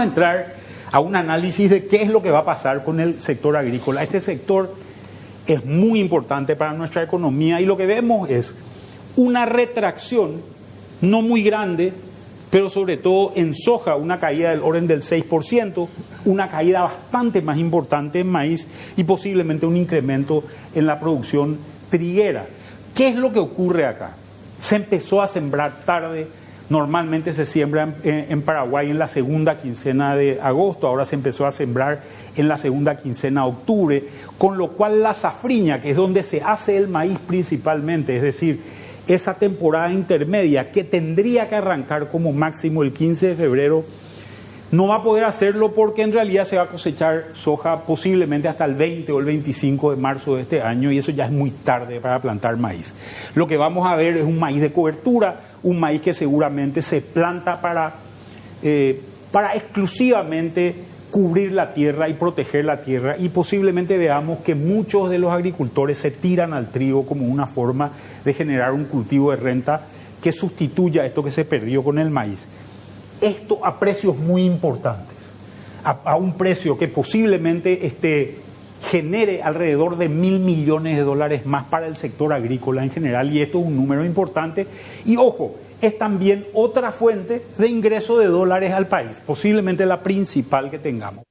a entrar a un análisis de qué es lo que va a pasar con el sector agrícola. Este sector es muy importante para nuestra economía y lo que vemos es una retracción no muy grande, pero sobre todo en soja una caída del orden del 6%, una caída bastante más importante en maíz y posiblemente un incremento en la producción triguera. ¿Qué es lo que ocurre acá? Se empezó a sembrar tarde, normalmente se siembra en, Paraguay en la segunda quincena de agosto, ahora se empezó a sembrar en la segunda quincena de octubre, con lo cual la safriña, que es donde se hace el maíz principalmente, es decir, esa temporada intermedia que tendría que arrancar como máximo el 15 de febrero, no va a poder hacerlo porque en realidad se va a cosechar soja posiblemente hasta el 20 o el 25 de marzo de este año y eso ya es muy tarde para plantar maíz. Lo que vamos a ver es un maíz de cobertura, un maíz que seguramente se planta para, eh, para exclusivamente cubrir la tierra y proteger la tierra y posiblemente veamos que muchos de los agricultores se tiran al trigo como una forma de generar un cultivo de renta que sustituya esto que se perdió con el maíz. Esto a precios muy importantes, a, un precio que posiblemente este, genere alrededor de mil millones de dólares más para el sector agrícola en general y esto es un número importante. Y ojo, es también otra fuente de ingreso de dólares al país, posiblemente la principal que tengamos.